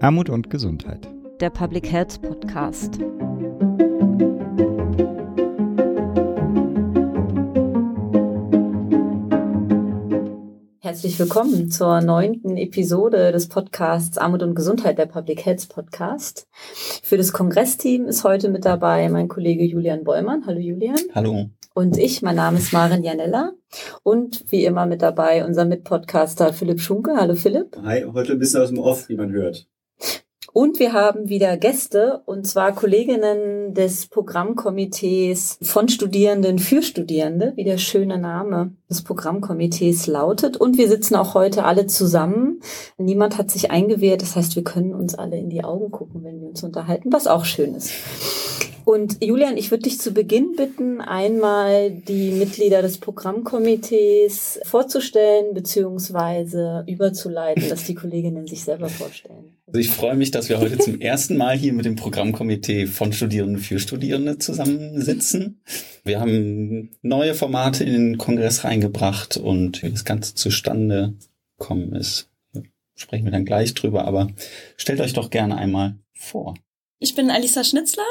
Armut und Gesundheit. Der Public Health Podcast. Herzlich willkommen zur neunten Episode des Podcasts Armut und Gesundheit, der Public Health Podcast. Für das Kongressteam ist heute mit dabei mein Kollege Julian Bollmann. Hallo Julian. Hallo. Und ich, mein Name ist Maren Janella. Und wie immer mit dabei unser Mitpodcaster Philipp Schunke. Hallo Philipp. Hi, heute ein bisschen aus dem Off, wie man hört. Und wir haben wieder Gäste, und zwar Kolleginnen des Programmkomitees von Studierenden für Studierende, wie der schöne Name des Programmkomitees lautet. Und wir sitzen auch heute alle zusammen. Niemand hat sich eingewehrt, das heißt, wir können uns alle in die Augen gucken, wenn wir uns unterhalten, was auch schön ist. Und Julian, ich würde dich zu Beginn bitten, einmal die Mitglieder des Programmkomitees vorzustellen bzw. überzuleiten, dass die Kolleginnen sich selber vorstellen. Also ich freue mich, dass wir heute zum ersten Mal hier mit dem Programmkomitee von Studierenden für Studierende zusammensitzen. Wir haben neue Formate in den Kongress reingebracht und wie das Ganze zustande gekommen ist, sprechen wir dann gleich drüber, aber stellt euch doch gerne einmal vor. Ich bin Alisa Schnitzler.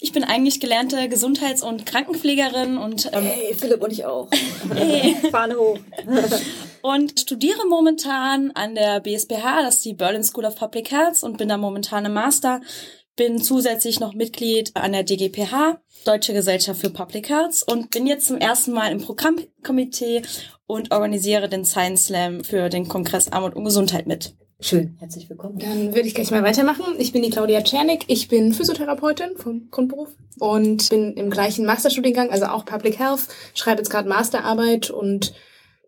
Ich bin eigentlich gelernte Gesundheits- und Krankenpflegerin und ähm, hey, Philipp und ich auch. Hey. Fahne hoch. und studiere momentan an der BSBH, das ist die Berlin School of Public Health und bin da momentan im Master. Bin zusätzlich noch Mitglied an der DGPH, Deutsche Gesellschaft für Public Health und bin jetzt zum ersten Mal im Programmkomitee und organisiere den Science Slam für den Kongress Armut und Gesundheit mit. Schön, herzlich willkommen. Dann würde ich gleich mal weitermachen. Ich bin die Claudia Czernik, ich bin Physiotherapeutin vom Grundberuf und bin im gleichen Masterstudiengang, also auch Public Health, schreibe jetzt gerade Masterarbeit und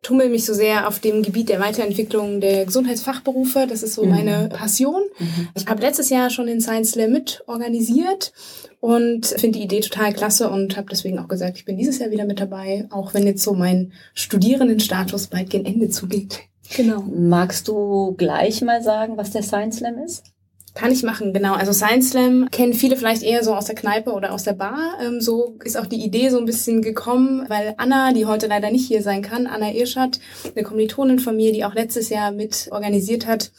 tummel mich so sehr auf dem Gebiet der Weiterentwicklung der Gesundheitsfachberufe. Das ist so mhm. meine Passion. Mhm. Ich habe letztes Jahr schon den Science Slam mit organisiert und finde die Idee total klasse und habe deswegen auch gesagt, ich bin dieses Jahr wieder mit dabei, auch wenn jetzt so mein Studierendenstatus bald gegen Ende zugeht. Genau. Magst du gleich mal sagen, was der Science Slam ist? Kann ich machen, genau. Also Science Slam kennen viele vielleicht eher so aus der Kneipe oder aus der Bar. Ähm, so ist auch die Idee so ein bisschen gekommen, weil Anna, die heute leider nicht hier sein kann, Anna Irschat, eine Kommilitonin von mir, die auch letztes Jahr mit organisiert hat,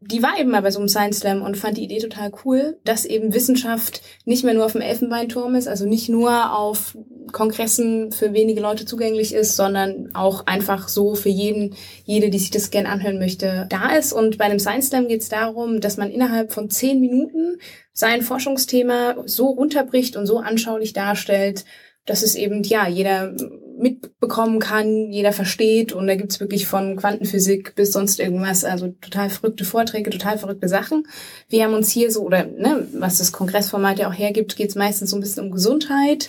die war eben mal bei so einem Science Slam und fand die Idee total cool, dass eben Wissenschaft nicht mehr nur auf dem Elfenbeinturm ist, also nicht nur auf Kongressen für wenige Leute zugänglich ist, sondern auch einfach so für jeden, jede, die sich das gern anhören möchte, da ist. Und bei einem Science Slam geht es darum, dass man innerhalb von zehn Minuten sein Forschungsthema so runterbricht und so anschaulich darstellt, dass es eben, ja, jeder mitbekommen kann, jeder versteht und da gibt's wirklich von Quantenphysik bis sonst irgendwas, also total verrückte Vorträge, total verrückte Sachen. Wir haben uns hier so, oder ne, was das Kongressformat ja auch hergibt, geht's meistens so ein bisschen um Gesundheit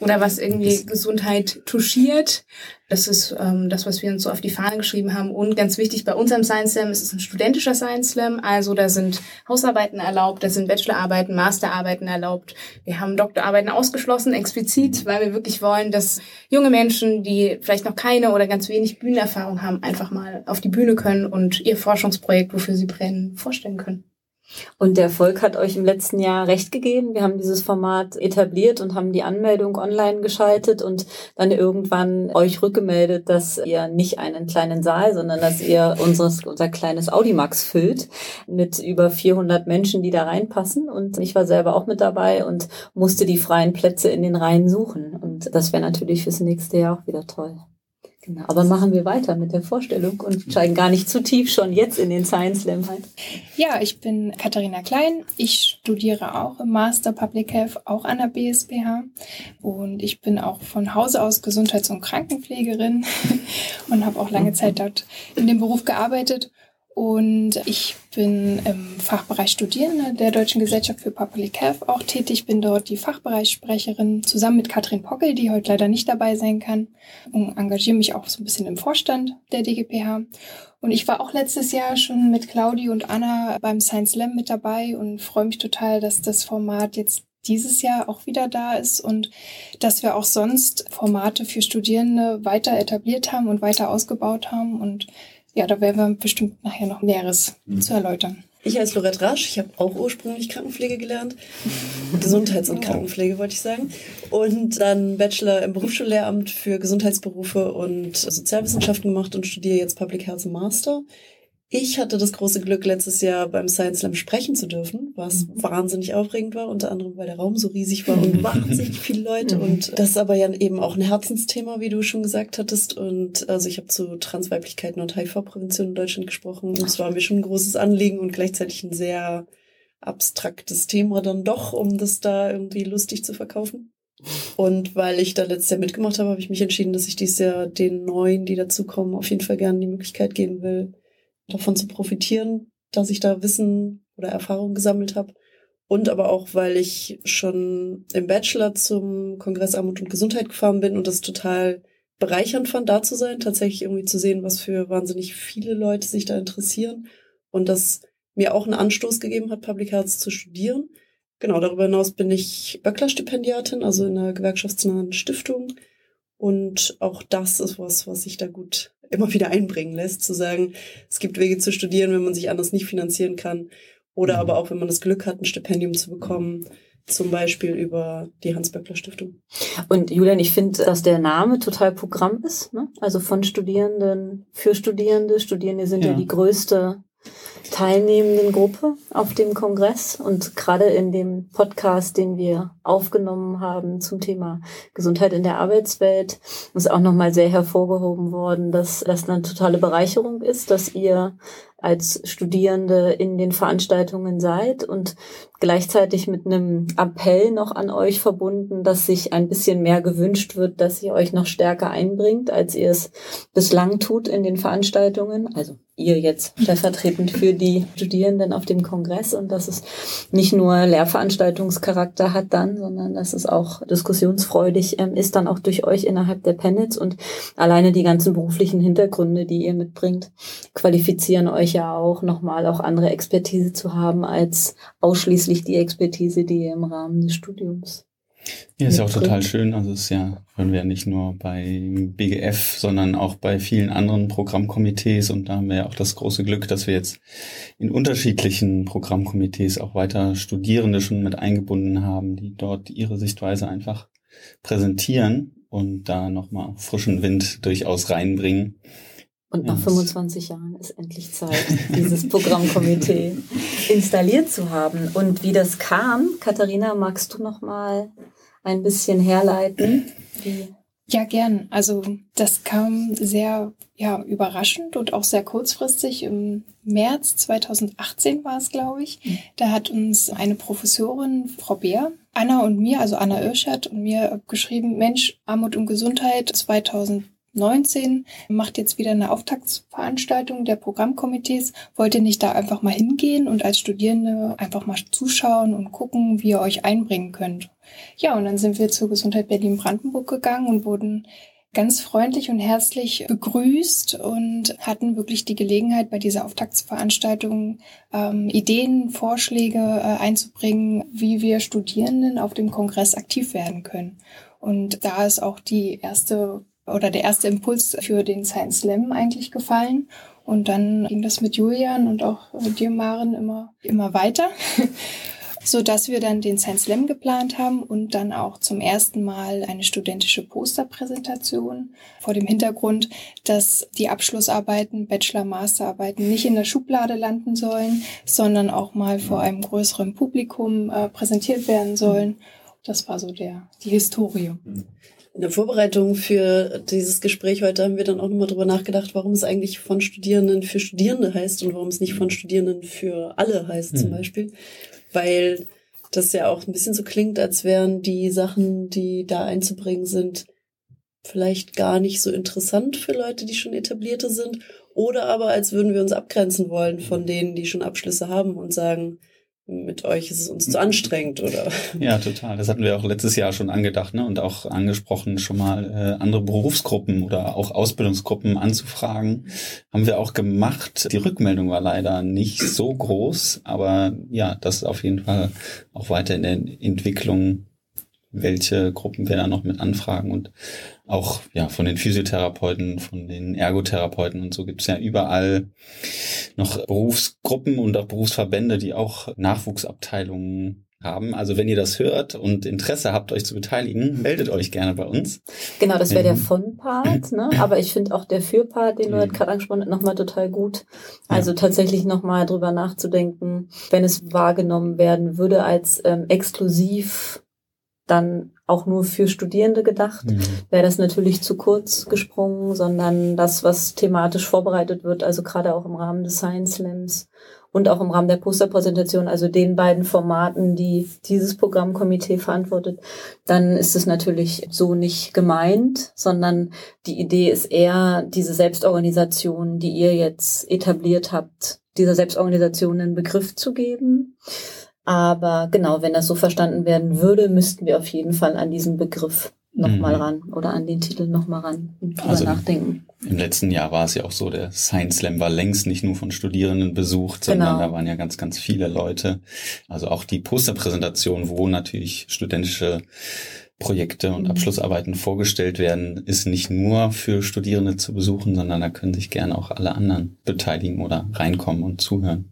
oder was irgendwie Gesundheit touchiert. Das ist ähm, das, was wir uns so auf die Fahne geschrieben haben. Und ganz wichtig bei unserem Science Slam ist es ein studentischer Science Slam. Also da sind Hausarbeiten erlaubt, da sind Bachelorarbeiten, Masterarbeiten erlaubt. Wir haben Doktorarbeiten ausgeschlossen, explizit, weil wir wirklich wollen, dass junge Menschen, die vielleicht noch keine oder ganz wenig Bühnenerfahrung haben, einfach mal auf die Bühne können und ihr Forschungsprojekt, wofür sie brennen, vorstellen können. Und der Erfolg hat euch im letzten Jahr recht gegeben. Wir haben dieses Format etabliert und haben die Anmeldung online geschaltet und dann irgendwann euch rückgemeldet, dass ihr nicht einen kleinen Saal, sondern dass ihr unseres, unser kleines Audimax füllt mit über 400 Menschen, die da reinpassen. Und ich war selber auch mit dabei und musste die freien Plätze in den Reihen suchen. Und das wäre natürlich fürs nächste Jahr auch wieder toll. Genau, aber machen wir weiter mit der Vorstellung und steigen gar nicht zu tief schon jetzt in den Science Slam ein. Ja, ich bin Katharina Klein. Ich studiere auch im Master Public Health, auch an der BSBH. Und ich bin auch von Hause aus Gesundheits- und Krankenpflegerin und habe auch lange Zeit dort in dem Beruf gearbeitet und ich bin im Fachbereich Studierende der Deutschen Gesellschaft für Public Health auch tätig, bin dort die Fachbereichssprecherin zusammen mit Katrin Pockel, die heute leider nicht dabei sein kann, und engagiere mich auch so ein bisschen im Vorstand der DGPH. Und ich war auch letztes Jahr schon mit Claudi und Anna beim Science Slam mit dabei und freue mich total, dass das Format jetzt dieses Jahr auch wieder da ist und dass wir auch sonst Formate für Studierende weiter etabliert haben und weiter ausgebaut haben. Und ja, da werden wir bestimmt nachher noch Näheres mhm. zu erläutern. Ich heiße Lorette Rasch, ich habe auch ursprünglich Krankenpflege gelernt. Gesundheits- und Krankenpflege wollte ich sagen. Und dann Bachelor im Berufsschullehramt für Gesundheitsberufe und Sozialwissenschaften gemacht und studiere jetzt Public Health Master Ich hatte das große Glück, letztes Jahr beim Science Slam sprechen zu dürfen, was Mhm. wahnsinnig aufregend war, unter anderem, weil der Raum so riesig war und wahnsinnig viele Leute. Mhm. Und das ist aber ja eben auch ein Herzensthema, wie du schon gesagt hattest. Und also ich habe zu Transweiblichkeiten und HIV-Prävention in Deutschland gesprochen. Und es war mir schon ein großes Anliegen und gleichzeitig ein sehr abstraktes Thema dann doch, um das da irgendwie lustig zu verkaufen. Und weil ich da letztes Jahr mitgemacht habe, habe ich mich entschieden, dass ich dieses Jahr den Neuen, die dazukommen, auf jeden Fall gerne die Möglichkeit geben will, davon zu profitieren, dass ich da Wissen oder Erfahrung gesammelt habe. Und aber auch, weil ich schon im Bachelor zum Kongress Armut und Gesundheit gefahren bin und das total bereichernd fand, da zu sein, tatsächlich irgendwie zu sehen, was für wahnsinnig viele Leute sich da interessieren und das mir auch einen Anstoß gegeben hat, Public Health zu studieren. Genau, darüber hinaus bin ich Böckler-Stipendiatin, also in einer gewerkschaftsnahen Stiftung. Und auch das ist was, was sich da gut immer wieder einbringen lässt, zu sagen, es gibt Wege zu studieren, wenn man sich anders nicht finanzieren kann. Oder Mhm. aber auch, wenn man das Glück hat, ein Stipendium zu bekommen, zum Beispiel über die Hans-Böckler-Stiftung. Und Julian, ich finde, dass der Name total Programm ist. Ne? Also von Studierenden für Studierende. Studierende sind ja, Ja. die größte teilnehmenden Gruppe auf dem Kongress. Und gerade in dem Podcast, den wir aufgenommen haben zum Thema Gesundheit in der Arbeitswelt, ist auch nochmal sehr hervorgehoben worden, dass das eine totale Bereicherung ist, dass ihr als Studierende in den Veranstaltungen seid und gleichzeitig mit einem Appell noch an euch verbunden, dass sich ein bisschen mehr gewünscht wird, dass ihr euch noch stärker einbringt, als ihr es bislang tut in den Veranstaltungen. Also ihr jetzt stellvertretend für die Studierenden auf dem Kongress und dass es nicht nur Lehrveranstaltungscharakter hat dann, sondern dass es auch diskussionsfreudig ähm, ist, dann auch durch euch innerhalb der Panels und alleine die ganzen beruflichen Hintergründe, die ihr mitbringt, qualifizieren euch ja auch nochmal auch andere Expertise zu haben als ausschließlich die Expertise, die ihr im Rahmen des Studiums Ja, ist ja auch total schön. Also es ist ja, hören wir ja nicht nur bei BGF, sondern auch bei vielen anderen Programmkomitees. Und da haben wir ja auch das große Glück, dass wir jetzt in unterschiedlichen Programmkomitees auch weiter Studierende schon mit eingebunden haben, die dort ihre Sichtweise einfach präsentieren und da nochmal frischen Wind durchaus reinbringen. Und nach das- 25 Jahren ist endlich Zeit, dieses Programmkomitee installiert zu haben. Und wie das kam, Katharina, magst du noch mal ein bisschen herleiten? Wie Ja, gern. Also das kam sehr ja, überraschend und auch sehr kurzfristig. Im März 2018 war es, glaube ich. Da hat uns eine Professorin, Frau Beer, Anna und mir, also Anna Irschert und mir geschrieben, Mensch, Armut und Gesundheit 2019 macht jetzt wieder eine Auftaktsveranstaltung der Programmkomitees. Wollt ihr nicht da einfach mal hingehen und als Studierende einfach mal zuschauen und gucken, wie ihr euch einbringen könnt? Ja, und dann sind wir zur Gesundheit Berlin-Brandenburg gegangen und wurden ganz freundlich und herzlich begrüßt und hatten wirklich die Gelegenheit, bei dieser Auftaktsveranstaltung ähm, Ideen, Vorschläge äh, einzubringen, wie wir Studierenden auf dem Kongress aktiv werden können. Und da ist auch die erste oder der erste Impuls für den Science Slam eigentlich gefallen. Und dann ging das mit Julian und auch äh, dir, Maren, immer, immer weiter. so dass wir dann den Science Slam geplant haben und dann auch zum ersten Mal eine studentische Posterpräsentation vor dem Hintergrund, dass die Abschlussarbeiten, Bachelor, Masterarbeiten nicht in der Schublade landen sollen, sondern auch mal vor einem größeren Publikum äh, präsentiert werden sollen. Das war so der die Historie. In der Vorbereitung für dieses Gespräch heute haben wir dann auch nochmal drüber nachgedacht, warum es eigentlich von Studierenden für Studierende heißt und warum es nicht von Studierenden für alle heißt zum Mhm. Beispiel. Weil das ja auch ein bisschen so klingt, als wären die Sachen, die da einzubringen sind, vielleicht gar nicht so interessant für Leute, die schon etablierte sind. Oder aber als würden wir uns abgrenzen wollen von denen, die schon Abschlüsse haben und sagen, mit euch ist es uns zu anstrengend oder Ja, total. Das hatten wir auch letztes Jahr schon angedacht ne? und auch angesprochen, schon mal äh, andere Berufsgruppen oder auch Ausbildungsgruppen anzufragen. Haben wir auch gemacht. Die Rückmeldung war leider nicht so groß, aber ja, das ist auf jeden Fall auch weiter in der Entwicklung, welche Gruppen wir da noch mit anfragen und auch ja von den Physiotherapeuten, von den Ergotherapeuten und so gibt's ja überall noch Berufsgruppen und auch Berufsverbände, die auch Nachwuchsabteilungen haben. Also wenn ihr das hört und Interesse habt, euch zu beteiligen, meldet euch gerne bei uns. Genau, das wäre der Mhm. Von-Part, ne? aber ich finde auch der Für-Part, den du Mhm. halt gerade angesprochen hast, nochmal total gut. Also tatsächlich nochmal drüber nachzudenken, wenn es wahrgenommen werden würde als ähm, exklusiv dann auch nur für Studierende gedacht, Mhm. wäre das natürlich zu kurz gesprungen, sondern das, was thematisch vorbereitet wird, also gerade auch im Rahmen des Science Slams und auch im Rahmen der Posterpräsentation, also den beiden Formaten, die dieses Programmkomitee verantwortet, dann ist es natürlich so nicht gemeint, sondern die Idee ist eher, diese Selbstorganisation, die ihr jetzt etabliert habt, dieser Selbstorganisation einen Begriff zu geben. Aber genau, wenn das so verstanden werden würde, müssten wir auf jeden Fall an diesen Begriff nochmal Mhm. ran oder an den Titel nochmal ran und drüber Also- nachdenken. Im letzten Jahr war es ja auch so, der Science Slam war längst nicht nur von Studierenden besucht, sondern Genau. da waren ja ganz, ganz viele Leute. Also auch die Posterpräsentation, wo natürlich studentische Projekte und Mhm. Abschlussarbeiten vorgestellt werden, ist nicht nur für Studierende zu besuchen, sondern da können sich gerne auch alle anderen beteiligen oder reinkommen und zuhören.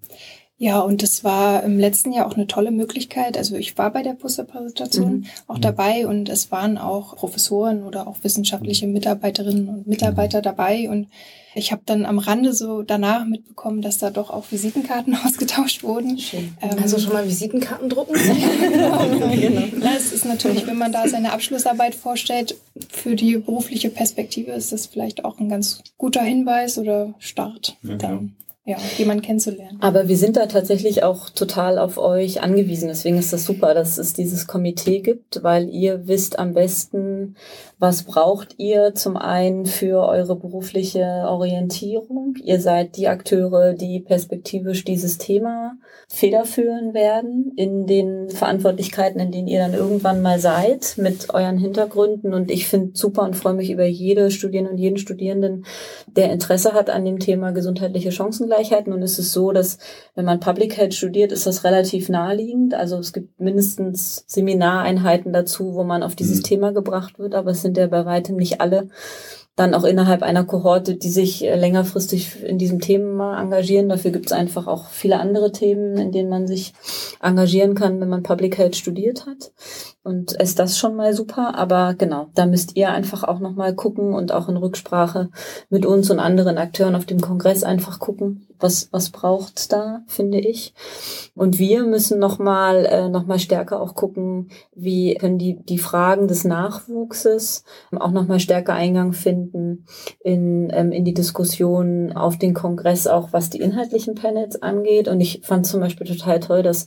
Ja, und das war im letzten Jahr auch eine tolle Möglichkeit. Also ich war bei der Posterpräsentation Mhm. auch dabei und es waren auch Professoren oder auch wissenschaftliche Mitarbeiterinnen und Mitarbeiter dabei und ich habe dann am Rande so danach mitbekommen, dass da doch auch Visitenkarten ausgetauscht wurden. Schön. Ähm, Also schon mal Visitenkarten drucken? genau. Na, es ist natürlich, wenn man da seine Abschlussarbeit vorstellt, für die berufliche Perspektive ist das vielleicht auch ein ganz guter Hinweis oder Start, Ja, dann ja, jemanden kennenzulernen. Aber wir sind da tatsächlich auch total auf euch angewiesen. Deswegen ist das super, dass es dieses Komitee gibt, weil ihr wisst am besten, was braucht ihr zum einen für eure berufliche Orientierung. Ihr seid die Akteure, die perspektivisch dieses Thema federführen werden in den Verantwortlichkeiten, in denen ihr dann irgendwann mal seid, mit euren Hintergründen. Und ich finde super und freue mich über jede Studierende und jeden Studierenden, der Interesse hat an dem Thema gesundheitliche Chancengleichheit. Nun ist es so, dass wenn man Public Health studiert, ist das relativ naheliegend. Also es gibt mindestens Seminareinheiten dazu, wo man auf dieses Mhm. Thema gebracht wird, aber es sind ja bei weitem nicht alle dann auch innerhalb einer Kohorte, die sich äh, längerfristig in diesem Thema engagieren. Dafür gibt es einfach auch viele andere Themen, in denen man sich engagieren kann, wenn man Public Health studiert hat. Und ist das schon mal super. Aber genau, da müsst ihr einfach auch nochmal gucken und auch in Rücksprache mit uns und anderen Akteuren auf dem Kongress einfach gucken, was, was braucht's da, finde ich. Und wir müssen nochmal äh, noch mal stärker auch gucken, wie können die, die Fragen des Nachwuchses auch nochmal stärker Eingang finden in, ähm, in die Diskussion auf den Kongress, auch was die inhaltlichen Panels angeht. Und ich fand zum Beispiel total toll, dass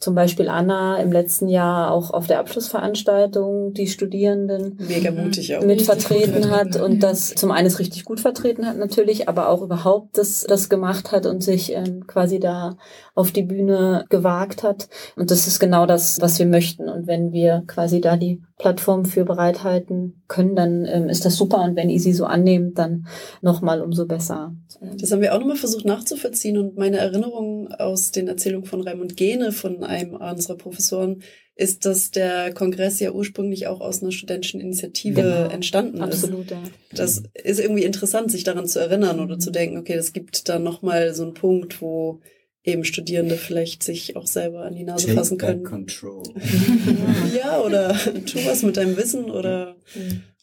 zum Beispiel Anna im letzten Jahr auch auf der Abschlussveranstaltung die Studierenden Mega mutig auch. mit vertreten hat und das zum einen es richtig gut vertreten hat natürlich, aber auch überhaupt das, das gemacht hat und sich ähm, quasi da auf die Bühne gewagt hat. Und das ist genau das, was wir möchten. Und wenn wir quasi da die Plattform für bereithalten können, dann ähm, ist das super. Und wenn ihr sie so annehmt, dann nochmal umso besser. Das haben wir auch nochmal versucht nachzuvollziehen und meine Erinnerung aus den Erzählungen von Raimund Gene, von einem unserer Professoren, ist, dass der Kongress ja ursprünglich auch aus einer studentischen Initiative Genau. entstanden ist. Absolut, ja. Das ist irgendwie interessant, sich daran zu erinnern oder Mhm. zu denken, okay, das gibt da nochmal so einen Punkt, wo eben Studierende vielleicht sich auch selber an die Nase Take fassen können. control. Ja, oder tu was mit deinem Wissen oder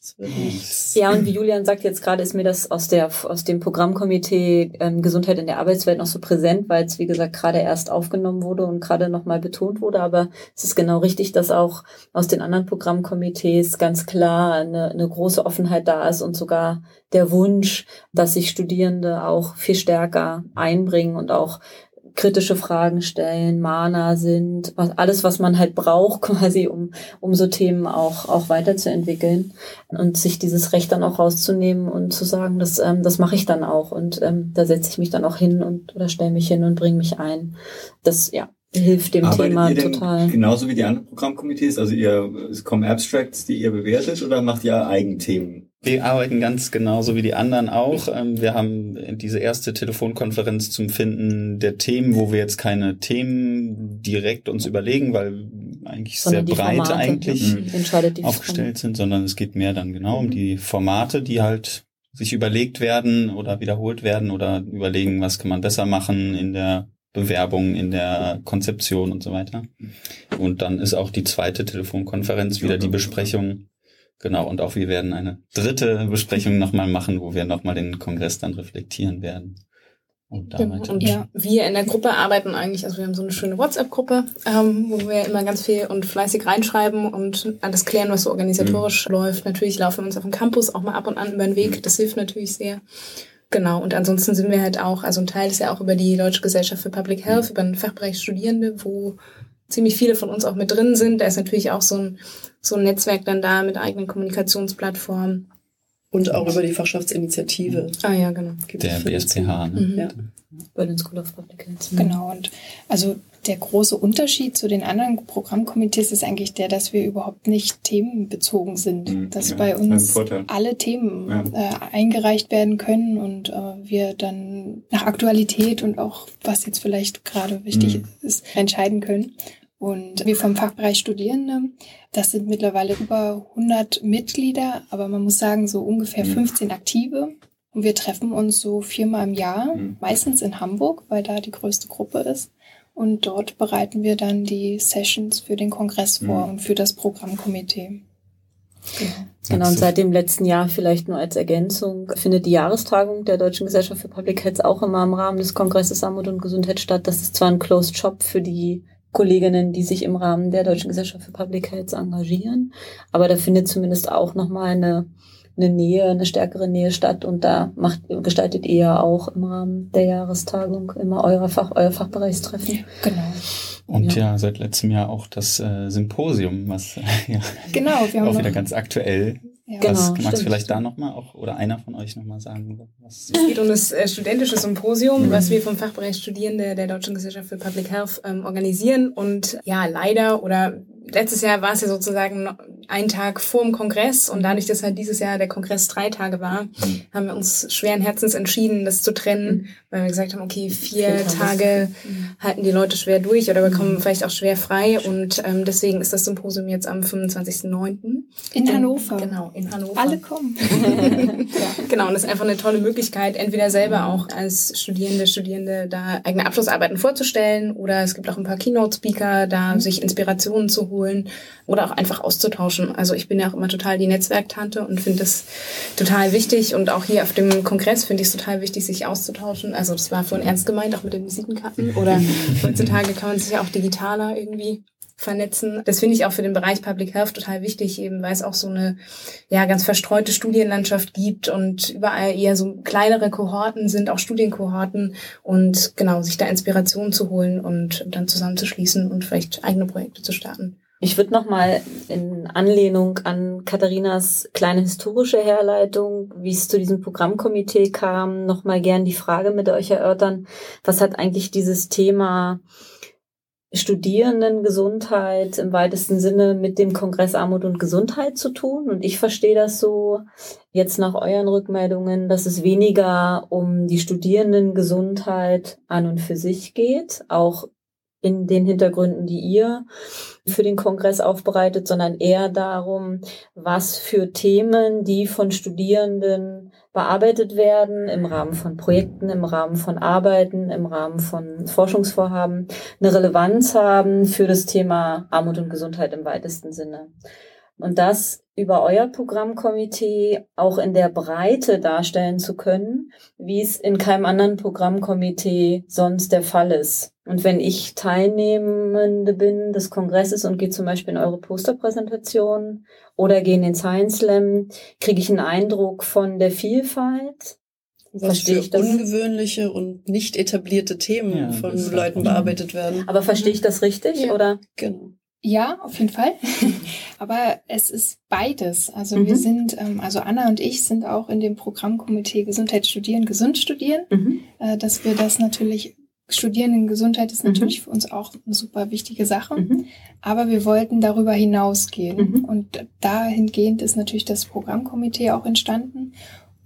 es wird nichts. Ja, und wie Julian sagt jetzt gerade, ist mir das aus der aus dem Programmkomitee ähm, Gesundheit in der Arbeitswelt noch so präsent, weil es wie gesagt gerade erst aufgenommen wurde und gerade nochmal betont wurde. Aber es ist genau richtig, dass auch aus den anderen Programmkomitees ganz klar eine, eine große Offenheit da ist und sogar der Wunsch, dass sich Studierende auch viel stärker einbringen und auch kritische Fragen stellen, Mana sind, was, alles, was man halt braucht, quasi, um, um so Themen auch, auch weiterzuentwickeln und sich dieses Recht dann auch rauszunehmen und zu sagen, das, ähm, das mache ich dann auch und ähm, da setze ich mich dann auch hin und oder stelle mich hin und bringe mich ein. Das ja hilft dem Arbeitet Thema total. genauso wie die anderen Programmkomitees? Also ihr, es kommen Abstracts, die ihr bewertet oder macht ihr Eigenthemen? Wir arbeiten ganz genauso wie die anderen auch. Ähm, Wir haben diese erste Telefonkonferenz zum Finden der Themen, wo wir jetzt keine Themen direkt uns überlegen, weil eigentlich Sondern sehr breit Formate, eigentlich aufgestellt sind, sondern es geht mehr dann genau um Mhm. die Formate, die halt sich überlegt werden oder wiederholt werden oder überlegen, was kann man besser machen in der Bewerbungen in der Konzeption und so weiter. Und dann ist auch die zweite Telefonkonferenz wieder die Besprechung. Genau, und auch wir werden eine dritte Besprechung nochmal machen, wo wir nochmal den Kongress dann reflektieren werden. Und, damit und ja. wir in der Gruppe arbeiten eigentlich, also wir haben so eine schöne WhatsApp-Gruppe, ähm, wo wir immer ganz viel und fleißig reinschreiben und alles klären, was so organisatorisch mhm. läuft. Natürlich laufen wir uns auf dem Campus auch mal ab und an über den Weg. Das hilft natürlich sehr. Genau, und ansonsten sind wir halt auch, also ein Teil ist ja auch über die Deutsche Gesellschaft für Public Health, mhm. über den Fachbereich Studierende, wo ziemlich viele von uns auch mit drin sind. Da ist natürlich auch so ein, so ein Netzwerk dann da mit eigenen Kommunikationsplattformen. Und auch über die Fachschaftsinitiative. Ah ja, genau. Gibt der BSPH. Ne? Mhm. Ja. Berlin School of Public Health. Genau, und also der große Unterschied zu den anderen Programmkomitees ist eigentlich der, dass wir überhaupt nicht themenbezogen sind. Mhm, dass ja, bei uns alle Themen ja. äh, eingereicht werden können und äh, wir dann nach Aktualität und auch was jetzt vielleicht gerade wichtig mhm. ist, entscheiden können. Und wir vom Fachbereich Studierende, das sind mittlerweile über 100 Mitglieder, aber man muss sagen, so ungefähr 15 mhm. aktive. Und wir treffen uns so viermal im Jahr, mhm. meistens in Hamburg, weil da die größte Gruppe ist. Und dort bereiten wir dann die Sessions für den Kongress vor mhm. und für das Programmkomitee. Genau. genau, und seit dem letzten Jahr vielleicht nur als Ergänzung findet die Jahrestagung der Deutschen Gesellschaft für Public Health auch immer im Rahmen des Kongresses Armut und Gesundheit statt. Das ist zwar ein Closed Shop für die Kolleginnen, die sich im Rahmen der Deutschen Gesellschaft für Public Health engagieren, aber da findet zumindest auch nochmal eine eine Nähe, eine stärkere Nähe statt und da macht, gestaltet ihr ja auch im Rahmen der Jahrestagung immer euer Fach, euer Fachbereichstreffen. Genau. Und ja. ja, seit letztem Jahr auch das äh, Symposium, was ja genau, wir haben auch wieder ganz aktuell ja, was genau, magst du vielleicht da nochmal auch oder einer von euch nochmal sagen? Was es geht um das äh, studentische Symposium, mhm. was wir vom Fachbereich Studierende der Deutschen Gesellschaft für Public Health ähm, organisieren. Und ja, leider oder letztes Jahr war es ja sozusagen ein Tag vor dem Kongress und dadurch, dass halt dieses Jahr der Kongress drei Tage war, mhm. haben wir uns schweren Herzens entschieden, das zu trennen, mhm. weil wir gesagt haben, okay, vier Tage mhm. halten die Leute schwer durch oder bekommen vielleicht auch schwer frei und ähm, deswegen ist das Symposium jetzt am 25.09. In Hannover. Genau, in Hannover. Alle kommen. ja, genau, und das ist einfach eine tolle Möglichkeit, entweder selber auch als Studierende, Studierende da eigene Abschlussarbeiten vorzustellen oder es gibt auch ein paar Keynote-Speaker, da sich Inspirationen zu holen oder auch einfach auszutauschen. Also ich bin ja auch immer total die Netzwerktante und finde das total wichtig und auch hier auf dem Kongress finde ich es total wichtig, sich auszutauschen. Also das war vorhin ernst gemeint, auch mit den Visitenkarten oder heutzutage kann man sich ja auch digitaler irgendwie vernetzen. Das finde ich auch für den Bereich Public Health total wichtig, eben weil es auch so eine ja ganz verstreute Studienlandschaft gibt und überall eher so kleinere Kohorten sind, auch Studienkohorten und genau sich da Inspiration zu holen und dann zusammenzuschließen und vielleicht eigene Projekte zu starten. Ich würde nochmal in Anlehnung an Katharinas kleine historische Herleitung, wie es zu diesem Programmkomitee kam, nochmal gern die Frage mit euch erörtern. Was hat eigentlich dieses Thema Studierendengesundheit im weitesten Sinne mit dem Kongress Armut und Gesundheit zu tun. Und ich verstehe das so jetzt nach euren Rückmeldungen, dass es weniger um die Studierendengesundheit an und für sich geht, auch in den Hintergründen, die ihr für den Kongress aufbereitet, sondern eher darum, was für Themen, die von Studierenden bearbeitet werden, im Rahmen von Projekten, im Rahmen von Arbeiten, im Rahmen von Forschungsvorhaben, eine Relevanz haben für das Thema Armut und Gesundheit im weitesten Sinne. Und das über euer Programmkomitee auch in der Breite darstellen zu können, wie es in keinem anderen Programmkomitee sonst der Fall ist. Und wenn ich Teilnehmende bin des Kongresses und gehe zum Beispiel in eure Posterpräsentation oder gehe in den Science Slam, kriege ich einen Eindruck von der Vielfalt. Was verstehe ich das? ungewöhnliche und nicht etablierte Themen ja, von Leuten bearbeitet werden. Aber verstehe ich das richtig, ja, oder? Genau. Ja, auf jeden Fall. Aber es ist beides. Also mhm. wir sind, ähm, also Anna und ich sind auch in dem Programmkomitee Gesundheit studieren, gesund studieren, mhm. äh, dass wir das natürlich Studierendengesundheit ist natürlich mhm. für uns auch eine super wichtige Sache. Mhm. Aber wir wollten darüber hinausgehen. Mhm. Und dahingehend ist natürlich das Programmkomitee auch entstanden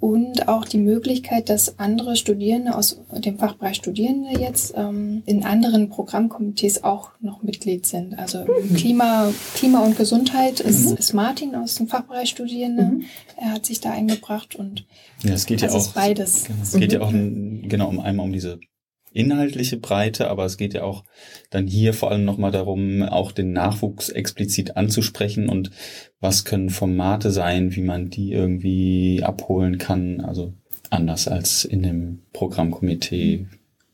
und auch die Möglichkeit, dass andere Studierende aus dem Fachbereich Studierende jetzt ähm, in anderen Programmkomitees auch noch Mitglied sind. Also mhm. Klima, Klima und Gesundheit ist, mhm. ist Martin aus dem Fachbereich Studierende. Mhm. Er hat sich da eingebracht und ja, es geht ja auch, beides. Es geht ja auch genau um einmal um diese inhaltliche Breite, aber es geht ja auch dann hier vor allem nochmal darum, auch den Nachwuchs explizit anzusprechen und was können Formate sein, wie man die irgendwie abholen kann. Also anders als in dem Programmkomitee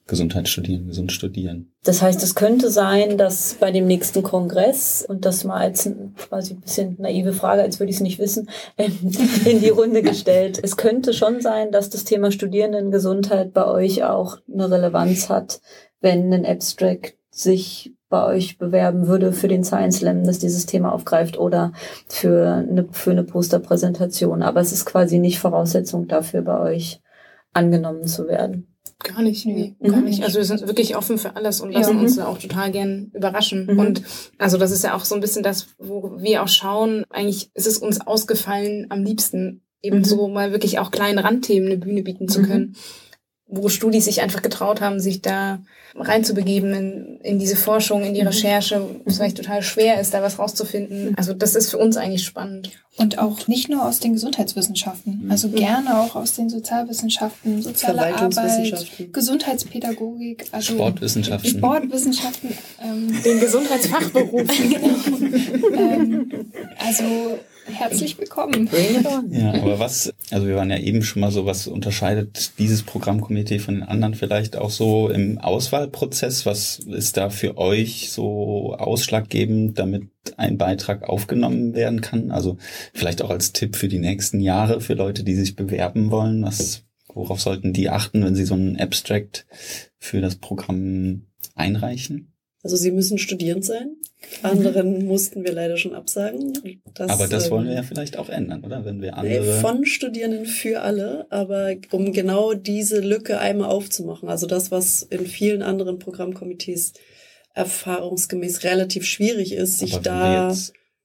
Gesundheit studieren, gesund studieren. Das heißt, es könnte sein, dass bei dem nächsten Kongress, und das mal als quasi ein bisschen naive Frage, als würde ich es nicht wissen, in die Runde gestellt, es könnte schon sein, dass das Thema Studierendengesundheit bei euch auch eine Relevanz hat, wenn ein Abstract sich bei euch bewerben würde für den Science Slam, das dieses Thema aufgreift oder für eine, für eine Posterpräsentation. Aber es ist quasi nicht Voraussetzung dafür, bei euch angenommen zu werden. Gar nicht, nee, mhm. gar nicht. Also wir sind wirklich offen für alles und lassen ja. uns auch total gern überraschen. Mhm. Und also das ist ja auch so ein bisschen das, wo wir auch schauen, eigentlich ist es uns ausgefallen, am liebsten eben mhm. so mal wirklich auch kleinen Randthemen eine Bühne bieten zu mhm. können wo Studis sich einfach getraut haben, sich da reinzubegeben in, in diese Forschung, in die mhm. Recherche, wo es vielleicht total schwer ist, da was rauszufinden. Also das ist für uns eigentlich spannend. Und auch nicht nur aus den Gesundheitswissenschaften, mhm. also gerne auch aus den Sozialwissenschaften, soziale Arbeit, Gesundheitspädagogik, also Sportwissenschaften. Sportwissenschaften, ähm, den Gesundheitsfachberuf. genau. ähm, also Herzlich willkommen. Bring it on. Ja, aber was, also wir waren ja eben schon mal so, was unterscheidet dieses Programmkomitee von den anderen vielleicht auch so im Auswahlprozess? Was ist da für euch so ausschlaggebend, damit ein Beitrag aufgenommen werden kann? Also vielleicht auch als Tipp für die nächsten Jahre für Leute, die sich bewerben wollen. Was, worauf sollten die achten, wenn sie so einen Abstract für das Programm einreichen? Also sie müssen studierend sein. Anderen mussten wir leider schon absagen. Das, aber das wollen wir ja ähm, vielleicht auch ändern, oder? Wenn wir andere. Von Studierenden für alle, aber um genau diese Lücke einmal aufzumachen. Also das, was in vielen anderen Programmkomitees erfahrungsgemäß relativ schwierig ist, sich aber da.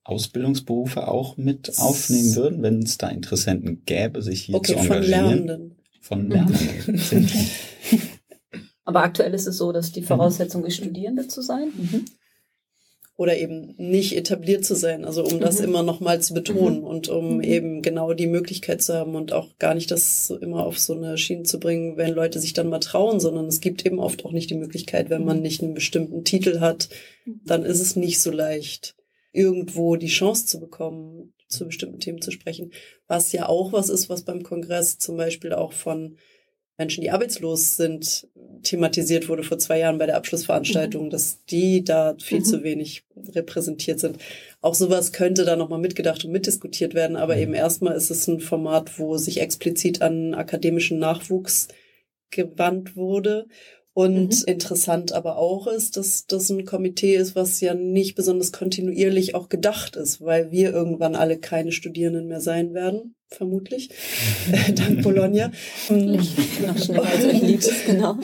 Ausbildungsberufe auch mit aufnehmen würden, wenn es da Interessenten gäbe, sich hier okay, zu engagieren. Von Lernenden. Von Lernenden. Aber aktuell ist es so, dass die mhm. Voraussetzung ist, Studierende zu sein. Mhm. Oder eben nicht etabliert zu sein, also um mhm. das immer nochmal zu betonen mhm. und um mhm. eben genau die Möglichkeit zu haben und auch gar nicht das immer auf so eine Schiene zu bringen, wenn Leute sich dann mal trauen, sondern es gibt eben oft auch nicht die Möglichkeit, wenn man nicht einen bestimmten Titel hat, dann ist es nicht so leicht, irgendwo die Chance zu bekommen, zu bestimmten Themen zu sprechen. Was ja auch was ist, was beim Kongress zum Beispiel auch von Menschen, die arbeitslos sind, thematisiert wurde vor zwei Jahren bei der Abschlussveranstaltung, mhm. dass die da viel mhm. zu wenig repräsentiert sind. Auch sowas könnte da nochmal mitgedacht und mitdiskutiert werden, aber mhm. eben erstmal ist es ein Format, wo sich explizit an akademischen Nachwuchs gewandt wurde und mhm. interessant aber auch ist, dass das ein Komitee ist, was ja nicht besonders kontinuierlich auch gedacht ist, weil wir irgendwann alle keine Studierenden mehr sein werden, vermutlich, dank Bologna. also genau.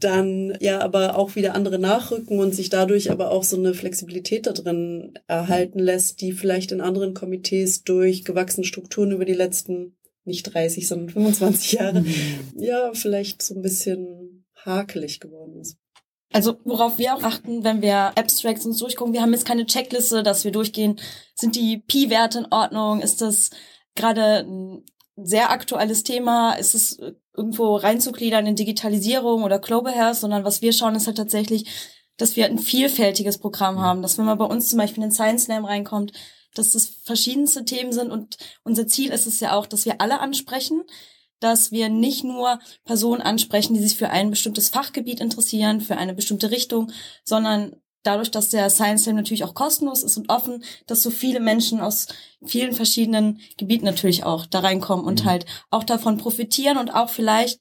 Dann ja, aber auch wieder andere nachrücken und sich dadurch aber auch so eine Flexibilität da drin erhalten lässt, die vielleicht in anderen Komitees durch gewachsene Strukturen über die letzten nicht 30, sondern 25 Jahre, mhm. ja, vielleicht so ein bisschen hakelig geworden ist. Also worauf wir auch achten, wenn wir Abstracts uns durchgucken, wir haben jetzt keine Checkliste, dass wir durchgehen, sind die Pi-Werte in Ordnung, ist das gerade ein sehr aktuelles Thema, ist es irgendwo reinzugliedern in Digitalisierung oder Global Health, sondern was wir schauen, ist halt tatsächlich, dass wir ein vielfältiges Programm haben, dass wenn man bei uns zum Beispiel in den Science Slam reinkommt, dass das verschiedenste Themen sind und unser Ziel ist es ja auch, dass wir alle ansprechen, dass wir nicht nur Personen ansprechen, die sich für ein bestimmtes Fachgebiet interessieren, für eine bestimmte Richtung, sondern dadurch, dass der Science Slam natürlich auch kostenlos ist und offen, dass so viele Menschen aus vielen verschiedenen Gebieten natürlich auch da reinkommen und mhm. halt auch davon profitieren und auch vielleicht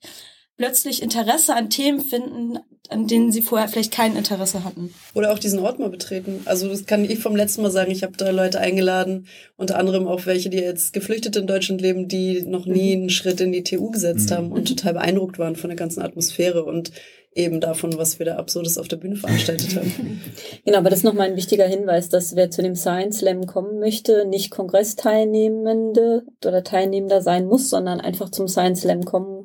plötzlich Interesse an Themen finden, an denen sie vorher vielleicht kein Interesse hatten. Oder auch diesen Ort mal betreten. Also das kann ich vom letzten Mal sagen. Ich habe drei Leute eingeladen, unter anderem auch welche, die jetzt geflüchtet in Deutschland leben, die noch nie mhm. einen Schritt in die TU gesetzt mhm. haben und total beeindruckt waren von der ganzen Atmosphäre und eben davon, was wir da Absurdes auf der Bühne veranstaltet haben. Genau, aber das ist nochmal ein wichtiger Hinweis, dass wer zu dem Science Slam kommen möchte, nicht Kongressteilnehmende oder Teilnehmender sein muss, sondern einfach zum Science Slam kommen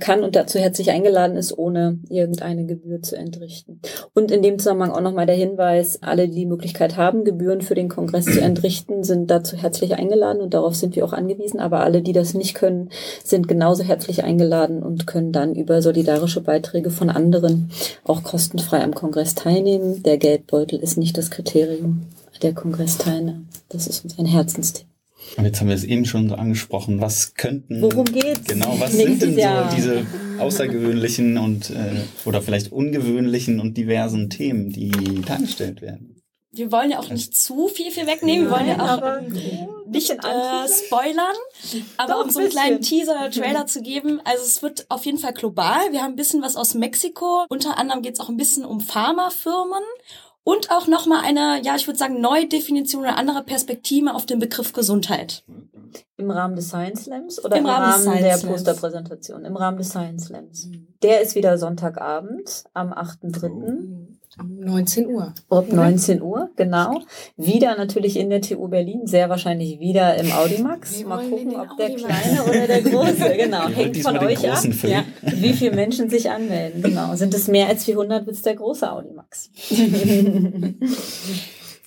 kann und dazu herzlich eingeladen ist, ohne irgendeine Gebühr zu entrichten. Und in dem Zusammenhang auch nochmal der Hinweis, alle, die die Möglichkeit haben, Gebühren für den Kongress zu entrichten, sind dazu herzlich eingeladen und darauf sind wir auch angewiesen. Aber alle, die das nicht können, sind genauso herzlich eingeladen und können dann über solidarische Beiträge von anderen auch kostenfrei am Kongress teilnehmen. Der Geldbeutel ist nicht das Kriterium der Kongressteilnahme. Das ist uns ein Herzensthema. Und jetzt haben wir es eben schon so angesprochen. Was könnten. Worum geht's? Genau, was sind denn Jahr? so diese außergewöhnlichen und äh, oder vielleicht ungewöhnlichen und diversen Themen, die dargestellt werden? Wir wollen ja auch nicht zu viel, viel wegnehmen. Wir wollen ja auch nicht bisschen äh, spoilern, aber Doch, um so einen kleinen Teaser oder Trailer zu geben. Also es wird auf jeden Fall global. Wir haben ein bisschen was aus Mexiko. Unter anderem geht es auch ein bisschen um Pharmafirmen. Und auch nochmal eine, ja, ich würde sagen, Neudefinition oder andere Perspektive auf den Begriff Gesundheit. Im Rahmen des Science Slams oder im, Im Rahmen Rahmen, der. Posterpräsentation? Im Rahmen des Science Slams. Der ist wieder Sonntagabend am 8.3. Um 19 Uhr. Ab 19 Uhr, genau. Wieder natürlich in der TU Berlin, sehr wahrscheinlich wieder im Audimax. Wir Mal gucken, ob der Audimax. kleine oder der große, genau. Wollt Hängt von euch ab, ja, wie viele Menschen sich anmelden. Genau. Sind es mehr als 400, wird es der große Audimax.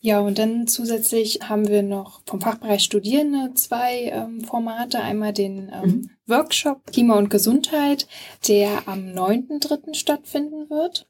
Ja, und dann zusätzlich haben wir noch vom Fachbereich Studierende zwei ähm, Formate. Einmal den ähm, Mhm. Workshop Klima und Gesundheit, der am 9.3. stattfinden wird.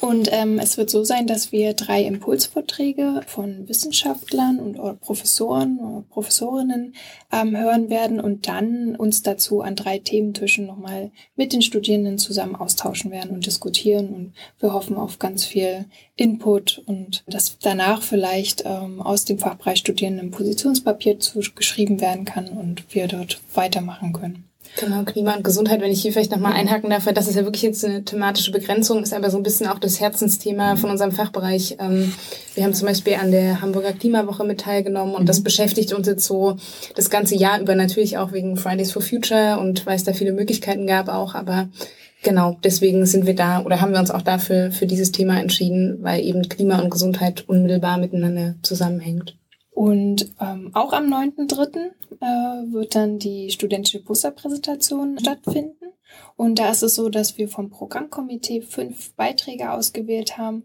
Und ähm, es wird so sein, dass wir drei Impulsvorträge von Wissenschaftlern und Professoren oder Professorinnen ähm, hören werden und dann uns dazu an drei Thementischen nochmal mit den Studierenden zusammen austauschen werden und diskutieren. Und wir hoffen auf ganz viel Input und dass danach vielleicht ähm, aus dem Fachbereich Studierenden ein Positionspapier zu, geschrieben werden kann und wir dort weitermachen können. Genau, Klima und Gesundheit, wenn ich hier vielleicht nochmal einhaken darf, weil das ist ja wirklich jetzt eine thematische Begrenzung, ist aber so ein bisschen auch das Herzensthema von unserem Fachbereich. Ähm, Wir haben zum Beispiel an der Hamburger Klimawoche mit teilgenommen und das beschäftigt uns jetzt so das ganze Jahr über natürlich auch wegen Fridays for Future und weil es da viele Möglichkeiten gab auch, aber genau, deswegen sind wir da oder haben wir uns auch dafür für dieses Thema entschieden, weil eben Klima und Gesundheit unmittelbar miteinander zusammenhängt. Und ähm, auch am 9.3. Äh, wird dann die studentische Posterpräsentation stattfinden. Und da ist es so, dass wir vom Programmkomitee fünf Beiträge ausgewählt haben,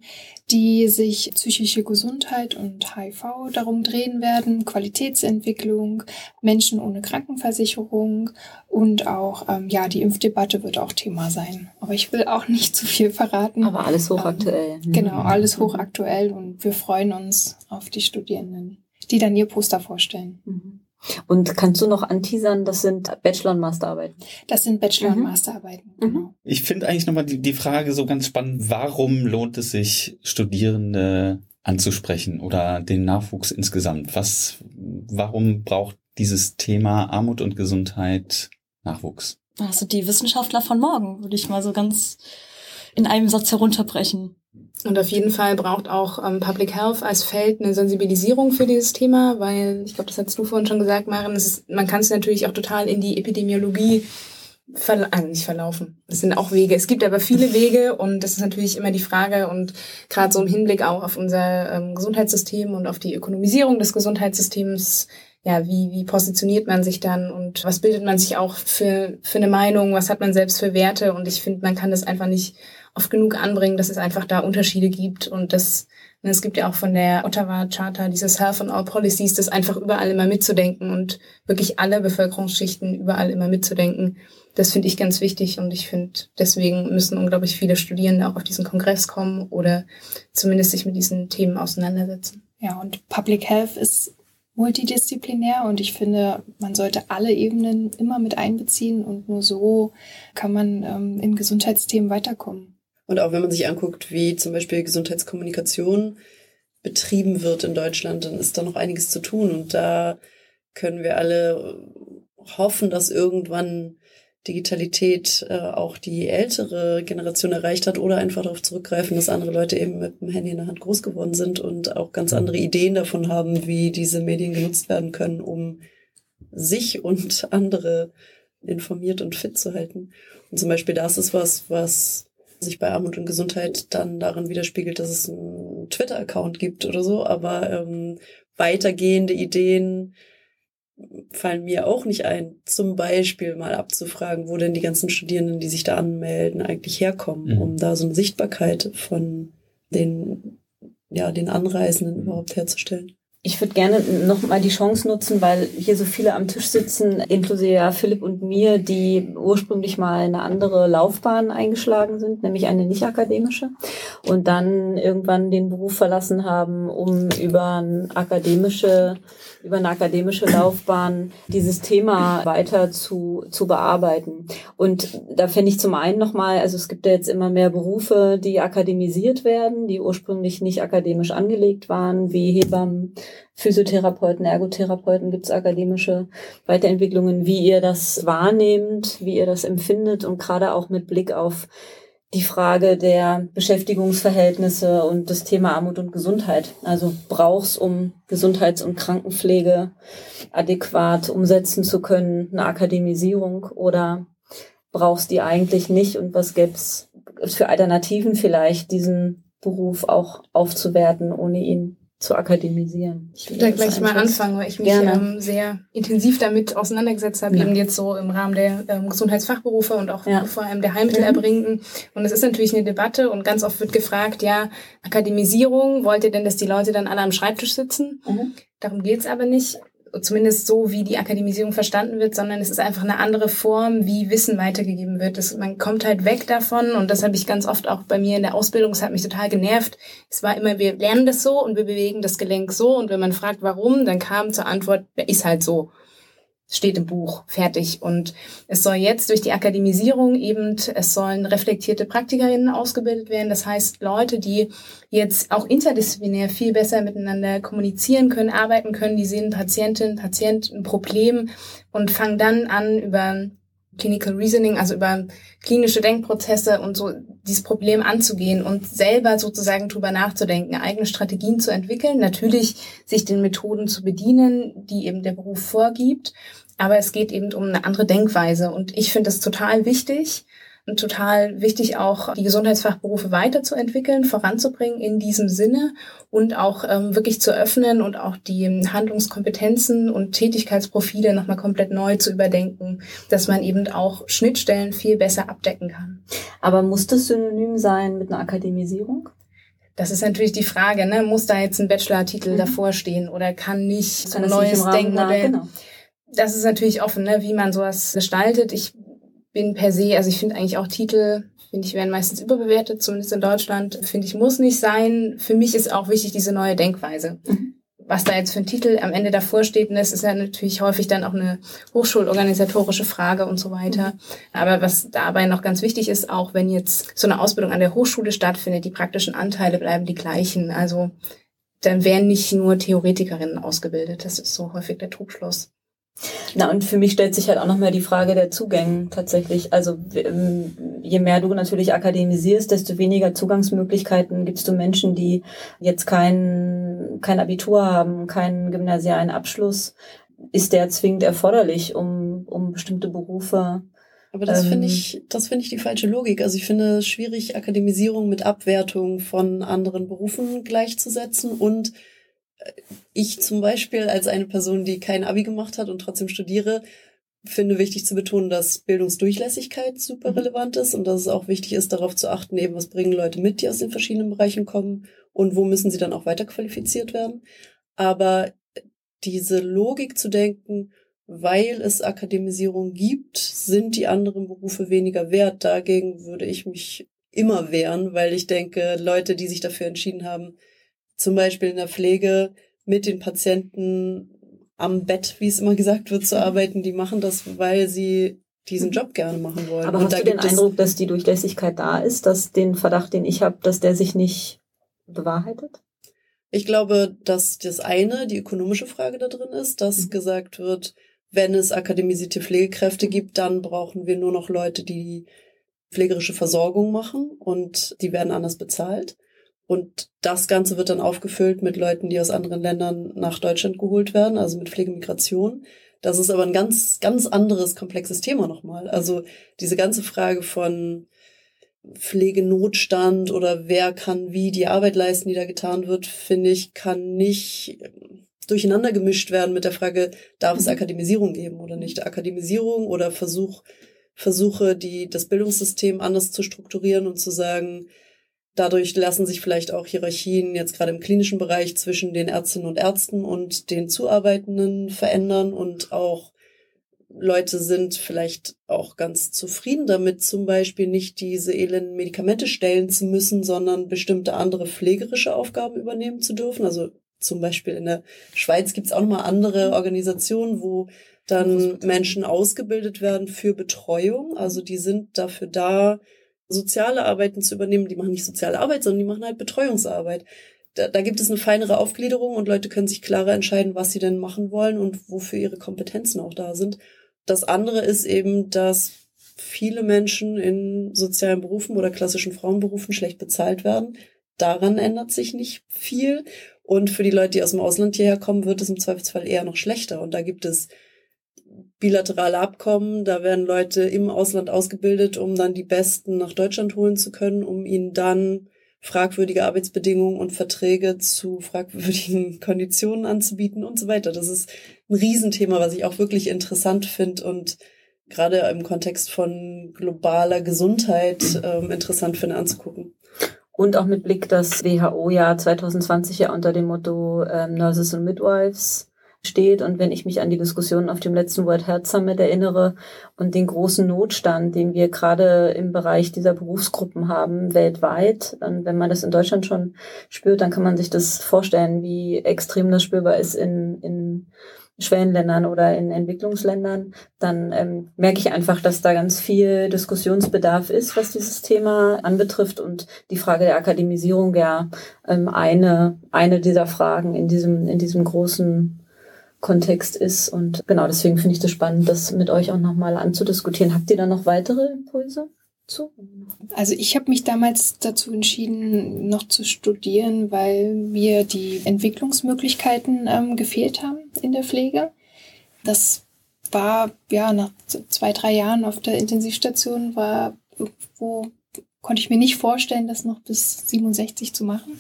die sich psychische Gesundheit und HIV darum drehen werden, Qualitätsentwicklung, Menschen ohne Krankenversicherung und auch, ähm, ja, die Impfdebatte wird auch Thema sein. Aber ich will auch nicht zu viel verraten. Aber alles hochaktuell. Ähm, genau, alles hochaktuell und wir freuen uns auf die Studierenden, die dann ihr Poster vorstellen. Mhm. Und kannst du noch anteasern, das sind Bachelor- und Masterarbeiten? Das sind Bachelor- und Mhm. Masterarbeiten. Mhm. Genau. Ich finde eigentlich nochmal die, die Frage so ganz spannend, warum lohnt es sich, Studierende anzusprechen oder den Nachwuchs insgesamt? Was, warum braucht dieses Thema Armut und Gesundheit Nachwuchs? Also die Wissenschaftler von morgen, würde ich mal so ganz in einem Satz herunterbrechen. Und auf jeden Fall braucht auch ähm, Public Health als Feld eine Sensibilisierung für dieses Thema, weil ich glaube, das hast du vorhin schon gesagt, Maren, ist, man kann es natürlich auch total in die Epidemiologie verla äh, nicht verlaufen. Es sind auch Wege. Es gibt aber viele Wege und das ist natürlich immer die Frage und gerade so im Hinblick auch auf unser ähm, Gesundheitssystem und auf die Ökonomisierung des Gesundheitssystems, ja, wie, wie positioniert man sich dann und was bildet man sich auch für, für eine Meinung, was hat man selbst für Werte und ich finde, man kann das einfach nicht oft genug anbringen, dass es einfach da Unterschiede gibt und das, ne, es gibt ja auch von der Ottawa Charta dieses Health and All Policies, das einfach überall immer mitzudenken und wirklich alle Bevölkerungsschichten überall immer mitzudenken. Das finde ich ganz wichtig und ich finde, deswegen müssen unglaublich viele Studierende auch auf diesen Kongress kommen oder zumindest sich mit diesen Themen auseinandersetzen. Ja, und Public Health ist multidisziplinär und ich finde, man sollte alle Ebenen immer mit einbeziehen und nur so kann man ähm, in Gesundheitsthemen weiterkommen. Und auch wenn man sich anguckt, wie zum Beispiel Gesundheitskommunikation betrieben wird in Deutschland, dann ist da noch einiges zu tun. Und da können wir alle hoffen, dass irgendwann Digitalität äh, auch die ältere Generation erreicht hat oder einfach darauf zurückgreifen, dass andere Leute eben mit dem Handy in der Hand groß geworden sind und auch ganz andere Ideen davon haben, wie diese Medien genutzt werden können, um sich und andere informiert und fit zu halten. Und zum Beispiel das ist was, was sich bei Armut und Gesundheit dann darin widerspiegelt, dass es einen Twitter-Account gibt oder so, aber ähm, weitergehende Ideen fallen mir auch nicht ein, zum Beispiel mal abzufragen, wo denn die ganzen Studierenden, die sich da anmelden, eigentlich herkommen, Mhm. um da so eine Sichtbarkeit von den, ja, den Anreisenden überhaupt herzustellen. Ich würde gerne noch mal die Chance nutzen, weil hier so viele am Tisch sitzen, inklusive ja Philipp und mir, die ursprünglich mal eine andere Laufbahn eingeschlagen sind, nämlich eine nicht akademische, und dann irgendwann den Beruf verlassen haben, um über akademische, über eine akademische Laufbahn dieses Thema weiter zu, zu bearbeiten. Und da finde ich zum einen nochmal, also es gibt ja jetzt immer mehr Berufe, die akademisiert werden, die ursprünglich nicht akademisch angelegt waren, wie Hebammen, Physiotherapeuten, Ergotherapeuten, gibt es akademische Weiterentwicklungen, wie ihr das wahrnehmt, wie ihr das empfindet und gerade auch mit Blick auf die Frage der Beschäftigungsverhältnisse und das Thema Armut und Gesundheit. Also brauchst, um Gesundheits- und Krankenpflege adäquat umsetzen zu können, eine Akademisierung oder brauchst die eigentlich nicht und was gäb's für Alternativen vielleicht, diesen Beruf auch aufzuwerten, ohne ihn zu akademisieren. Ich würde da gleich mal anfangen, weil ich mich ähm, sehr intensiv damit auseinandergesetzt habe, Ja. eben jetzt so im Rahmen der ähm, Gesundheitsfachberufe und auch Ja. vor allem der Heilmittelerbringenden. Und es ist natürlich eine Debatte und ganz oft wird gefragt, ja, Akademisierung, wollt ihr denn, dass die Leute dann alle am Schreibtisch sitzen? Mhm. Darum geht's aber nicht. Zumindest so, wie die Akademisierung verstanden wird, sondern es ist einfach eine andere Form, wie Wissen weitergegeben wird. Das, man kommt halt weg davon und das habe ich ganz oft auch bei mir in der Ausbildung, es hat mich total genervt. Es war immer, wir lernen das so und wir bewegen das Gelenk so und wenn man fragt, warum, dann kam zur Antwort, ist halt so. Steht im Buch, fertig. Und es soll jetzt durch die Akademisierung eben, es sollen reflektierte PraktikerInnen ausgebildet werden. Das heißt, Leute, die jetzt auch interdisziplinär viel besser miteinander kommunizieren können, arbeiten können, die sehen Patientin, Patient ein Problem und fangen dann an, über Clinical Reasoning, also über klinische Denkprozesse und so dieses Problem anzugehen und selber sozusagen drüber nachzudenken, eigene Strategien zu entwickeln, natürlich sich den Methoden zu bedienen, die eben der Beruf vorgibt, aber es geht eben um eine andere Denkweise. Und ich finde das total wichtig total wichtig auch die Gesundheitsfachberufe weiterzuentwickeln, voranzubringen in diesem Sinne und auch ähm, wirklich zu öffnen und auch die Handlungskompetenzen und Tätigkeitsprofile nochmal komplett neu zu überdenken, dass man eben auch Schnittstellen viel besser abdecken kann. Aber muss das synonym sein mit einer Akademisierung? Das ist natürlich die Frage, ne? muss da jetzt ein Bachelortitel Mhm. davor stehen oder kann nicht so ein neues Denkmodell? genau. Das ist natürlich offen, ne? wie man sowas gestaltet. Ich bin per se, also ich finde eigentlich auch Titel, finde ich, werden meistens überbewertet, zumindest in Deutschland. Finde ich, muss nicht sein. Für mich ist auch wichtig diese neue Denkweise. Mhm. Was da jetzt für ein Titel am Ende davor steht, und das ist ja natürlich häufig dann auch eine hochschulorganisatorische Frage und so weiter. Aber was dabei noch ganz wichtig ist, auch wenn jetzt so eine Ausbildung an der Hochschule stattfindet, die praktischen Anteile bleiben die gleichen. Also dann werden nicht nur Theoretikerinnen ausgebildet. Das ist so häufig der Trugschluss. Na, und für mich stellt sich halt auch nochmal die Frage der Zugänge tatsächlich. Also ähm, je mehr du natürlich akademisierst, desto weniger Zugangsmöglichkeiten gibst du Menschen, die jetzt kein, kein Abitur haben, keinen gymnasialen Abschluss. Ist der zwingend erforderlich, um, um bestimmte Berufe Aber das Ähm, finde ich, das finde ich die falsche Logik. Also ich finde es schwierig, Akademisierung mit Abwertung von anderen Berufen gleichzusetzen und ich zum Beispiel als eine Person, die kein Abi gemacht hat und trotzdem studiere, finde wichtig zu betonen, dass Bildungsdurchlässigkeit super Mhm. relevant ist und dass es auch wichtig ist, darauf zu achten, eben was bringen Leute mit, die aus den verschiedenen Bereichen kommen und wo müssen sie dann auch weiterqualifiziert werden. Aber diese Logik zu denken, weil es Akademisierung gibt, sind die anderen Berufe weniger wert. Dagegen würde ich mich immer wehren, weil ich denke, Leute, die sich dafür entschieden haben, zum Beispiel in der Pflege mit den Patienten am Bett, wie es immer gesagt wird, zu arbeiten, die machen das, weil sie diesen Job gerne machen wollen. Aber Und hast da du den Eindruck, dass die Durchlässigkeit da ist, dass den Verdacht, den ich habe, dass der sich nicht bewahrheitet? Ich glaube, dass das eine die ökonomische Frage da drin ist, dass Mhm. gesagt wird, wenn es akademisierte Pflegekräfte gibt, dann brauchen wir nur noch Leute, die pflegerische Versorgung machen und die werden anders bezahlt. Und das Ganze wird dann aufgefüllt mit Leuten, die aus anderen Ländern nach Deutschland geholt werden, also mit Pflegemigration. Das ist aber ein ganz, ganz anderes, komplexes Thema nochmal. Also diese ganze Frage von Pflegenotstand oder wer kann wie die Arbeit leisten, die da getan wird, finde ich, kann nicht durcheinander gemischt werden mit der Frage, darf es Akademisierung geben oder nicht? Akademisierung oder Versuch, Versuche, die, das Bildungssystem anders zu strukturieren und zu sagen, dadurch lassen sich vielleicht auch Hierarchien jetzt gerade im klinischen Bereich zwischen den Ärztinnen und Ärzten und den Zuarbeitenden verändern und auch Leute sind vielleicht auch ganz zufrieden damit, zum Beispiel nicht diese elenden Medikamente stellen zu müssen, sondern bestimmte andere pflegerische Aufgaben übernehmen zu dürfen. Also zum Beispiel in der Schweiz gibt es auch nochmal andere Organisationen, wo dann Menschen ausgebildet werden für Betreuung. Also die sind dafür da, soziale Arbeiten zu übernehmen. Die machen nicht soziale Arbeit, sondern die machen halt Betreuungsarbeit. Da, da gibt es eine feinere Aufgliederung und Leute können sich klarer entscheiden, was sie denn machen wollen und wofür ihre Kompetenzen auch da sind. Das andere ist eben, dass viele Menschen in sozialen Berufen oder klassischen Frauenberufen schlecht bezahlt werden. Daran ändert sich nicht viel. Und für die Leute, die aus dem Ausland hierher kommen, wird es im Zweifelsfall eher noch schlechter. Und da gibt es bilaterale Abkommen. Da werden Leute im Ausland ausgebildet, um dann die Besten nach Deutschland holen zu können, um ihnen dann fragwürdige Arbeitsbedingungen und Verträge zu fragwürdigen Konditionen anzubieten und so weiter. Das ist ein Riesenthema, was ich auch wirklich interessant finde und gerade im Kontext von globaler Gesundheit ähm, interessant finde anzugucken. Und auch mit Blick, dass WHO-Jahr 2020 ja unter dem Motto ähm, Nurses und Midwives steht. Und wenn ich mich an die Diskussion auf dem letzten World Health Summit erinnere und den großen Notstand, den wir gerade im Bereich dieser Berufsgruppen haben, weltweit, dann, wenn man das in Deutschland schon spürt, dann kann man sich das vorstellen, wie extrem das spürbar ist in, in Schwellenländern oder in Entwicklungsländern, dann ähm, merke ich einfach, dass da ganz viel Diskussionsbedarf ist, was dieses Thema anbetrifft und die Frage der Akademisierung ja ähm, eine, eine dieser Fragen in diesem, in diesem großen Kontext ist. Und genau deswegen finde ich das spannend, das mit euch auch nochmal anzudiskutieren. Habt ihr da noch weitere Impulse? Zu? Also ich habe mich damals dazu entschieden, noch zu studieren, weil mir die Entwicklungsmöglichkeiten ähm, gefehlt haben in der Pflege. Das war ja nach zwei, drei Jahren auf der Intensivstation war irgendwo konnte ich mir nicht vorstellen, das noch bis 67 zu machen.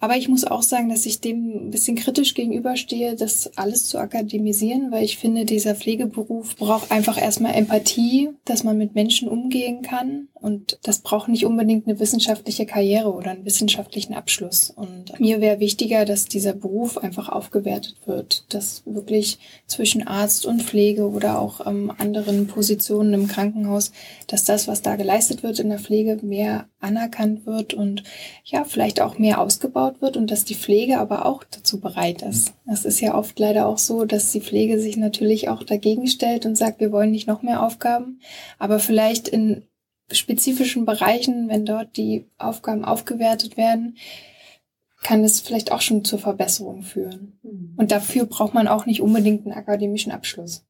Aber ich muss auch sagen, dass ich dem ein bisschen kritisch gegenüberstehe, das alles zu akademisieren, weil ich finde, dieser Pflegeberuf braucht einfach erstmal Empathie, dass man mit Menschen umgehen kann. Und das braucht nicht unbedingt eine wissenschaftliche Karriere oder einen wissenschaftlichen Abschluss. Und mir wäre wichtiger, dass dieser Beruf einfach aufgewertet wird, dass wirklich zwischen Arzt und Pflege oder auch ähm, anderen Positionen im Krankenhaus, dass das, was da geleistet wird in der Pflege, mehr anerkannt wird und ja, vielleicht auch mehr ausgebaut wird und dass die Pflege aber auch dazu bereit ist. Das ist ja oft leider auch so, dass die Pflege sich natürlich auch dagegen stellt und sagt, wir wollen nicht noch mehr Aufgaben, aber vielleicht in spezifischen Bereichen, wenn dort die Aufgaben aufgewertet werden, kann es vielleicht auch schon zur Verbesserung führen. Mhm. Und dafür braucht man auch nicht unbedingt einen akademischen Abschluss.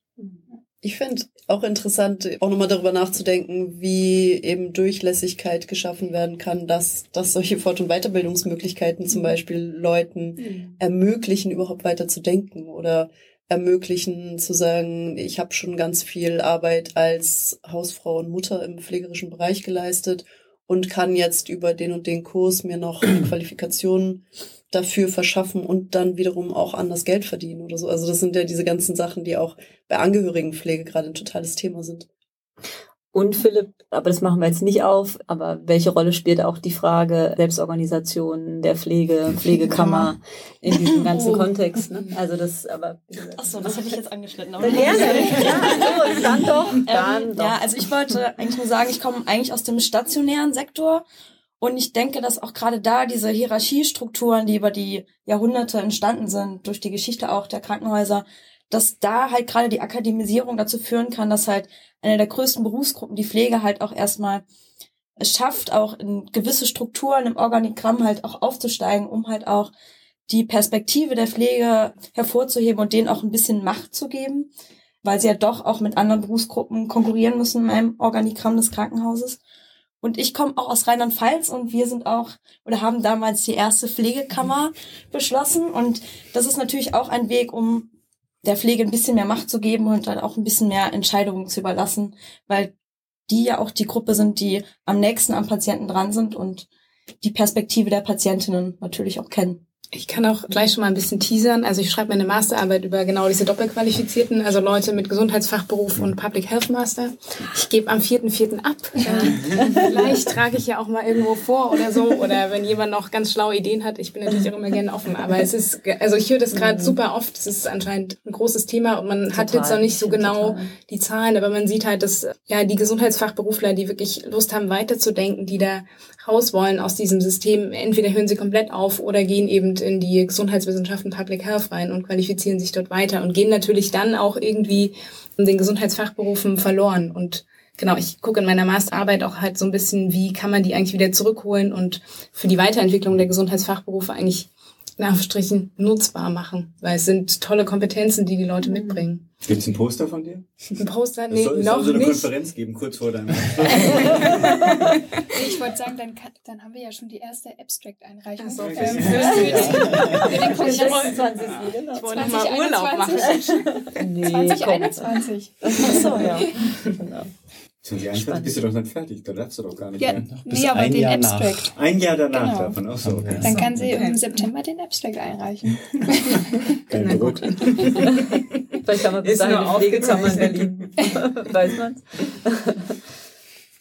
Ich finde auch interessant, auch nochmal darüber nachzudenken, wie eben Durchlässigkeit geschaffen werden kann, dass, dass solche Fort- und Weiterbildungsmöglichkeiten zum mhm. Beispiel Leuten mhm. ermöglichen, überhaupt weiter zu denken oder ermöglichen zu sagen, ich habe schon ganz viel Arbeit als Hausfrau und Mutter im pflegerischen Bereich geleistet und kann jetzt über den und den Kurs mir noch eine Qualifikation dafür verschaffen und dann wiederum auch anders Geld verdienen oder so. Also das sind ja diese ganzen Sachen, die auch bei Angehörigenpflege gerade ein totales Thema sind. Und Philipp, aber das machen wir jetzt nicht auf, aber welche Rolle spielt auch die Frage Selbstorganisation der Pflege, Pflegekammer in diesem ganzen oh. Kontext? Ne? Also das, aber Ach so, das hätte ich jetzt angeschnitten. Aber gerne. ja, so, dann doch. Dann ähm, doch. Ja, also ich wollte eigentlich nur sagen, ich komme eigentlich aus dem stationären Sektor und ich denke, dass auch gerade da diese Hierarchiestrukturen, die über die Jahrhunderte entstanden sind, durch die Geschichte auch der Krankenhäuser, dass da halt gerade die Akademisierung dazu führen kann, dass halt eine der größten Berufsgruppen, die Pflege halt auch erstmal es schafft, auch in gewisse Strukturen im Organigramm halt auch aufzusteigen, um halt auch die Perspektive der Pflege hervorzuheben und denen auch ein bisschen Macht zu geben, weil sie ja doch auch mit anderen Berufsgruppen konkurrieren müssen in einem Organigramm des Krankenhauses. Und ich komme auch aus Rheinland-Pfalz und wir sind auch oder haben damals die erste Pflegekammer beschlossen. Und das ist natürlich auch ein Weg, um der Pflege ein bisschen mehr Macht zu geben und dann auch ein bisschen mehr Entscheidungen zu überlassen, weil die ja auch die Gruppe sind, die am nächsten am Patienten dran sind und die Perspektive der Patientinnen natürlich auch kennen. Ich kann auch gleich schon mal ein bisschen teasern. Also ich schreibe meine Masterarbeit über genau diese Doppelqualifizierten, also Leute mit Gesundheitsfachberuf und Public Health Master. Ich gebe am 4.4. ab. Äh, vielleicht trage ich ja auch mal irgendwo vor oder so. Oder wenn jemand noch ganz schlaue Ideen hat, ich bin natürlich auch immer gerne offen. Aber es ist, also ich höre das gerade mhm. super oft. Es ist anscheinend ein großes Thema und man total, hat jetzt noch nicht so genau total. die Zahlen, aber man sieht halt, dass ja die Gesundheitsfachberufler, die wirklich Lust haben, weiterzudenken, die da raus wollen aus diesem System, entweder hören sie komplett auf oder gehen eben in die Gesundheitswissenschaften Public Health rein und qualifizieren sich dort weiter und gehen natürlich dann auch irgendwie den Gesundheitsfachberufen verloren. Und genau, ich gucke in meiner Masterarbeit auch halt so ein bisschen, wie kann man die eigentlich wieder zurückholen und für die Weiterentwicklung der Gesundheitsfachberufe eigentlich in Anführungsstrichen nutzbar machen, weil es sind tolle Kompetenzen, die die Leute mhm. mitbringen. Gibt es ein Poster von dir? Ein Poster? Nee, soll, noch soll so eine nicht. Konferenz geben, kurz vor deinem Ich wollte sagen, dann, kann, dann haben wir ja schon die erste Abstract-Einreichung. So, ähm, für, den ich wollte, ich wollte mal Urlaub machen. Nee, 2021. Ach so, ja. Genau. 2021 bist du doch nicht fertig, da darfst du doch gar nicht ja, mehr. Nee, aber den Jahr Abstract. Ein Jahr danach Genau. davon, auch so. Okay. Dann kann sie im September den Abstract einreichen. Kein Na Druck. Vielleicht haben wir bis Ist dahin Pflegezimmer in Berlin. Weiß man's.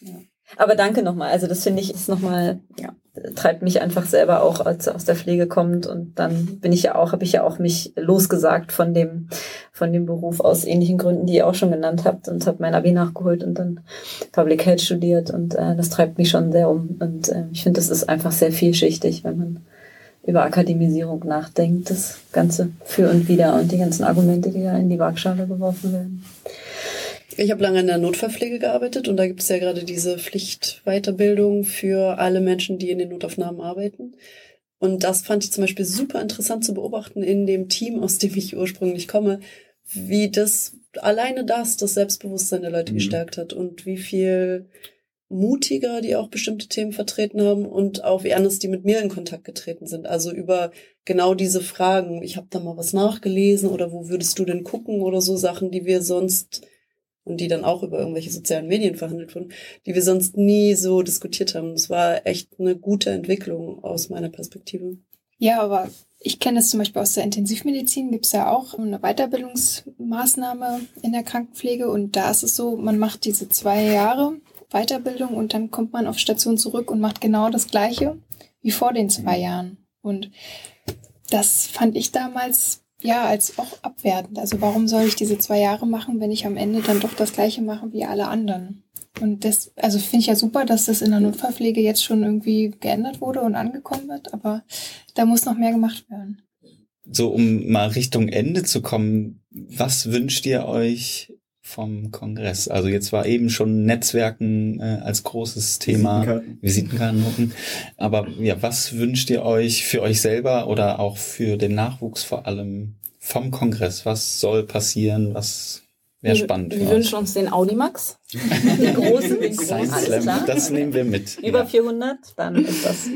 ja. Aber danke nochmal. Also das finde ich ist nochmal, ja, treibt mich einfach selber auch, als aus der Pflege kommt. Und dann bin ich ja auch, habe ich ja auch mich losgesagt von dem, von dem Beruf aus ähnlichen Gründen, die ihr auch schon genannt habt und habe mein Abi nachgeholt und dann Public Health studiert und äh, das treibt mich schon sehr um. Und äh, ich finde, das ist einfach sehr vielschichtig, wenn man über Akademisierung nachdenkt, das Ganze für und wieder und die ganzen Argumente, die da in die Waagschale geworfen werden. Ich habe lange in der Notfallpflege gearbeitet und da gibt es ja gerade diese Pflichtweiterbildung für alle Menschen, die in den Notaufnahmen arbeiten. Und das fand ich zum Beispiel super interessant zu beobachten in dem Team, aus dem ich ursprünglich komme, wie das alleine das das Selbstbewusstsein der Leute Mhm. gestärkt hat und wie viel mutiger die auch bestimmte Themen vertreten haben und auch wie anders die mit mir in Kontakt getreten sind. Also über genau diese Fragen. Ich habe da mal was nachgelesen oder wo würdest du denn gucken oder so Sachen, die wir sonst und die dann auch über irgendwelche sozialen Medien verhandelt wurden, die wir sonst nie so diskutiert haben. Das war echt eine gute Entwicklung aus meiner Perspektive. Ja, aber ich kenne es zum Beispiel aus der Intensivmedizin, gibt es ja auch eine Weiterbildungsmaßnahme in der Krankenpflege und da ist es so, man macht diese zwei Jahre Weiterbildung und dann kommt man auf Station zurück und macht genau das Gleiche wie vor den zwei Jahren. Und das fand ich damals ja als auch abwertend. Also warum soll ich diese zwei Jahre machen, wenn ich am Ende dann doch das Gleiche mache wie alle anderen? Und das, also finde ich ja super, dass das in der Notfallpflege jetzt schon irgendwie geändert wurde und angekommen wird, aber da muss noch mehr gemacht werden. So, um mal Richtung Ende zu kommen, was wünscht ihr euch vom Kongress? Also jetzt war eben schon Netzwerken äh, als großes Thema, Visitenkarten. Visitenkarten. Aber ja, was wünscht ihr euch für euch selber oder auch für den Nachwuchs vor allem vom Kongress? Was soll passieren? Was wäre spannend Wir wünschen uns den Audimax. Den großen, den großen, das nehmen wir mit. Über ja. 400, dann ist das.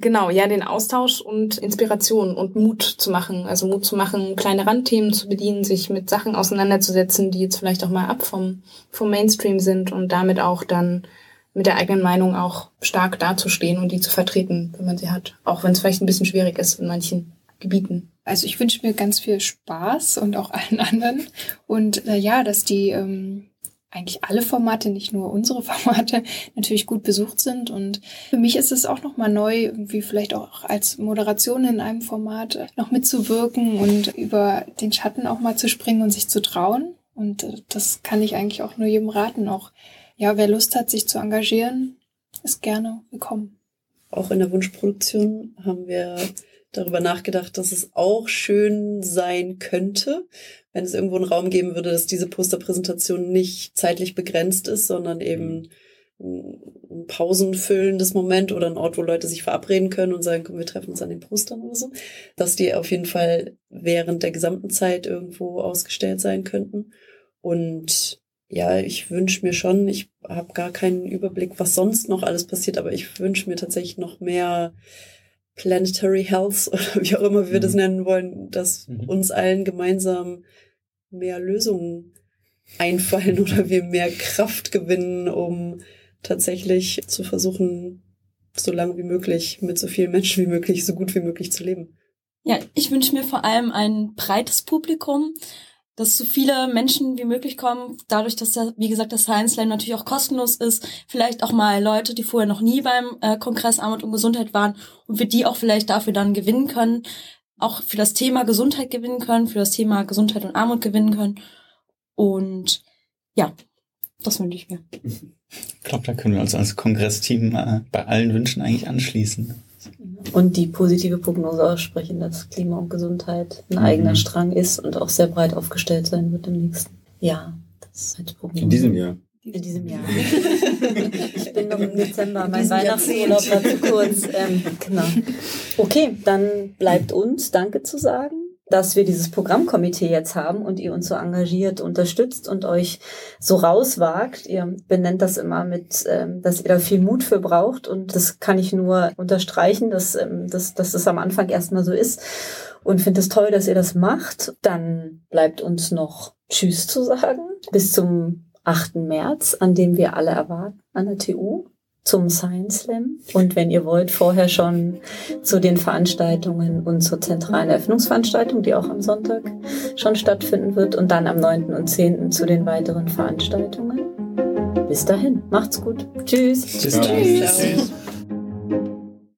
Genau, ja, den Austausch und Inspiration und Mut zu machen. Also Mut zu machen, kleine Randthemen zu bedienen, sich mit Sachen auseinanderzusetzen, die jetzt vielleicht auch mal ab vom, vom Mainstream sind und damit auch dann mit der eigenen Meinung auch stark dazustehen und die zu vertreten, wenn man sie hat. Auch wenn es vielleicht ein bisschen schwierig ist in manchen Gebieten. Also ich wünsche mir ganz viel Spaß und auch allen anderen. Und äh, ja, dass die ähm, eigentlich alle Formate, nicht nur unsere Formate, natürlich gut besucht sind. Und für mich ist es auch nochmal neu, irgendwie vielleicht auch als Moderation in einem Format äh, noch mitzuwirken und über den Schatten auch mal zu springen und sich zu trauen. Und äh, das kann ich eigentlich auch nur jedem raten. Auch ja, wer Lust hat, sich zu engagieren, ist gerne willkommen. Auch in der Wunschproduktion haben wir darüber nachgedacht, dass es auch schön sein könnte, wenn es irgendwo einen Raum geben würde, dass diese Posterpräsentation nicht zeitlich begrenzt ist, sondern eben ein pausenfüllendes Moment oder ein Ort, wo Leute sich verabreden können und sagen, komm, wir treffen uns an den Postern oder so, dass die auf jeden Fall während der gesamten Zeit irgendwo ausgestellt sein könnten. Und ja, ich wünsche mir schon, ich habe gar keinen Überblick, was sonst noch alles passiert, aber ich wünsche mir tatsächlich noch mehr Planetary Health oder wie auch immer wir das Mhm. nennen wollen, dass Mhm. uns allen gemeinsam mehr Lösungen einfallen oder wir mehr Kraft gewinnen, um tatsächlich zu versuchen, so lange wie möglich mit so vielen Menschen wie möglich, so gut wie möglich zu leben. Ja, ich wünsche mir vor allem ein breites Publikum, dass so viele Menschen wie möglich kommen, dadurch, dass ja, wie gesagt, das Science Slam natürlich auch kostenlos ist, vielleicht auch mal Leute, die vorher noch nie beim äh, Kongress Armut und Gesundheit waren und wir die auch vielleicht dafür dann gewinnen können, auch für das Thema Gesundheit gewinnen können, für das Thema Gesundheit und Armut gewinnen können. Und ja, das wünsche ich mir. Ich glaube, da können wir uns als Kongressteam äh, bei allen Wünschen eigentlich anschließen. Und die positive Prognose aussprechen, dass Klima und Gesundheit ein Mhm. eigener Strang ist und auch sehr breit aufgestellt sein wird im nächsten Jahr. Das ist als Prognose. In diesem Jahr. In diesem Jahr. ich bin noch im Dezember, mein Weihnachtsurlaub war zu kurz. Ähm, genau. Okay, dann bleibt uns Danke zu sagen, dass wir dieses Programmkomitee jetzt haben und ihr uns so engagiert unterstützt und euch so rauswagt. Ihr benennt das immer mit, ähm, dass ihr da viel Mut für braucht und das kann ich nur unterstreichen, dass, ähm, dass, dass das am Anfang erstmal so ist und finde es toll, dass ihr das macht. Dann bleibt uns noch Tschüss zu sagen. Bis zum 8. März, an dem wir alle erwarten an der TU zum Science Slam. Und wenn ihr wollt, vorher schon zu den Veranstaltungen und zur zentralen Eröffnungsveranstaltung, die auch am Sonntag schon stattfinden wird. Und dann am 9. und 10. zu den weiteren Veranstaltungen. Bis dahin, macht's gut. Tschüss. Tschüss. Tschüss. Tschüss.